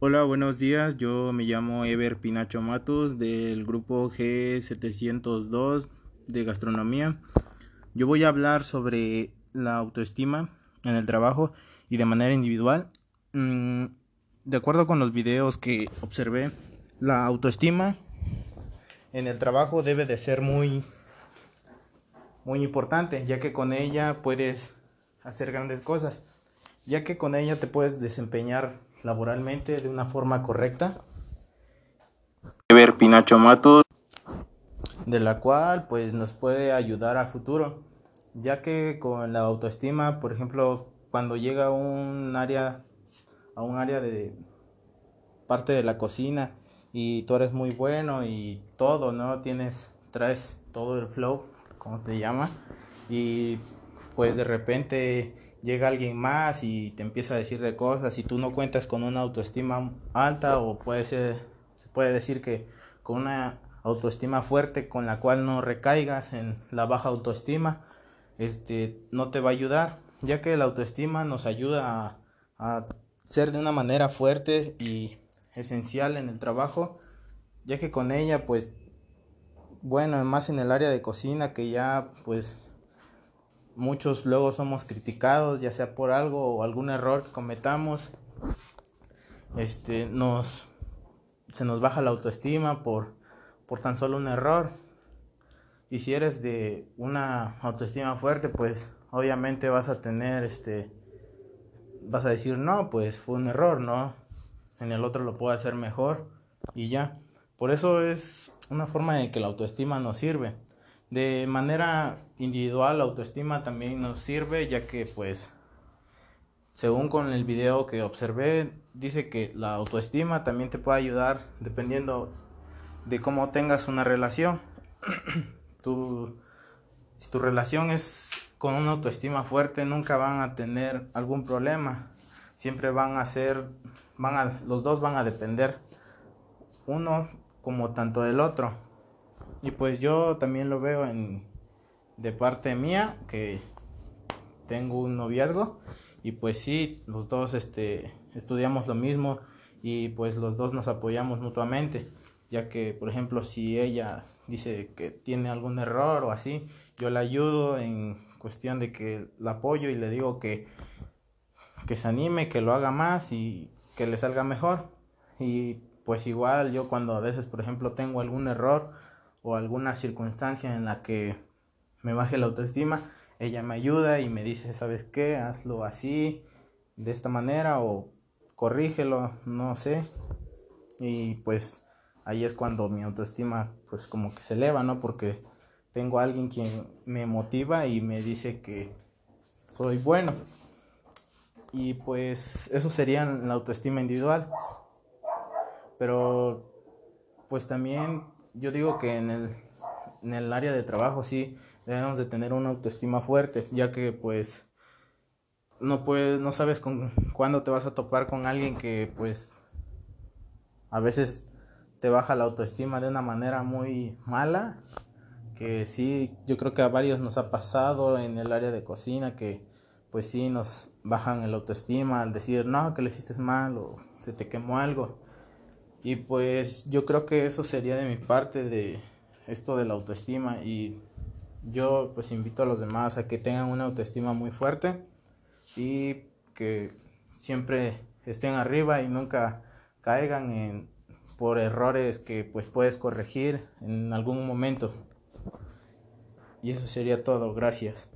Hola, buenos días. Yo me llamo Ever Pinacho Matus del grupo G702 de gastronomía. Yo voy a hablar sobre la autoestima en el trabajo y de manera individual. Mm, de acuerdo con los videos que observé, la autoestima en el trabajo debe de ser muy muy importante, ya que con ella puedes hacer grandes cosas, ya que con ella te puedes desempeñar laboralmente de una forma correcta. Ver Pinacho Matos, de la cual pues nos puede ayudar a futuro, ya que con la autoestima, por ejemplo, cuando llega a un área a un área de parte de la cocina y tú eres muy bueno y todo, ¿no? Tienes traes todo el flow, como se llama, y pues de repente llega alguien más y te empieza a decir de cosas y tú no cuentas con una autoestima alta o puede ser, se puede decir que con una autoestima fuerte con la cual no recaigas en la baja autoestima, este, no te va a ayudar, ya que la autoestima nos ayuda a, a ser de una manera fuerte y esencial en el trabajo, ya que con ella pues bueno, más en el área de cocina que ya pues muchos luego somos criticados, ya sea por algo o algún error que cometamos. Este nos se nos baja la autoestima por por tan solo un error. Y si eres de una autoestima fuerte, pues obviamente vas a tener este vas a decir, "No, pues fue un error, ¿no? En el otro lo puedo hacer mejor." Y ya. Por eso es una forma de que la autoestima nos sirve. De manera individual, la autoestima también nos sirve, ya que pues, según con el video que observé, dice que la autoestima también te puede ayudar dependiendo de cómo tengas una relación. tu, si tu relación es con una autoestima fuerte, nunca van a tener algún problema. Siempre van a ser, van a, los dos van a depender uno como tanto del otro. Y pues yo también lo veo en de parte mía que tengo un noviazgo y pues sí, los dos este estudiamos lo mismo y pues los dos nos apoyamos mutuamente, ya que por ejemplo si ella dice que tiene algún error o así, yo la ayudo en cuestión de que la apoyo y le digo que que se anime, que lo haga más y que le salga mejor. Y pues igual yo cuando a veces, por ejemplo, tengo algún error o alguna circunstancia en la que me baje la autoestima, ella me ayuda y me dice, ¿sabes qué? Hazlo así, de esta manera o corrígelo, no sé. Y pues ahí es cuando mi autoestima pues como que se eleva, ¿no? Porque tengo a alguien quien me motiva y me dice que soy bueno. Y pues eso sería la autoestima individual pero pues también yo digo que en el, en el área de trabajo sí debemos de tener una autoestima fuerte, ya que pues no puedes, no sabes con cuándo te vas a topar con alguien que pues a veces te baja la autoestima de una manera muy mala, que sí, yo creo que a varios nos ha pasado en el área de cocina que pues sí nos bajan el autoestima al decir no, que le hiciste mal o se te quemó algo y pues yo creo que eso sería de mi parte de esto de la autoestima y yo pues invito a los demás a que tengan una autoestima muy fuerte y que siempre estén arriba y nunca caigan en por errores que pues puedes corregir en algún momento. Y eso sería todo, gracias.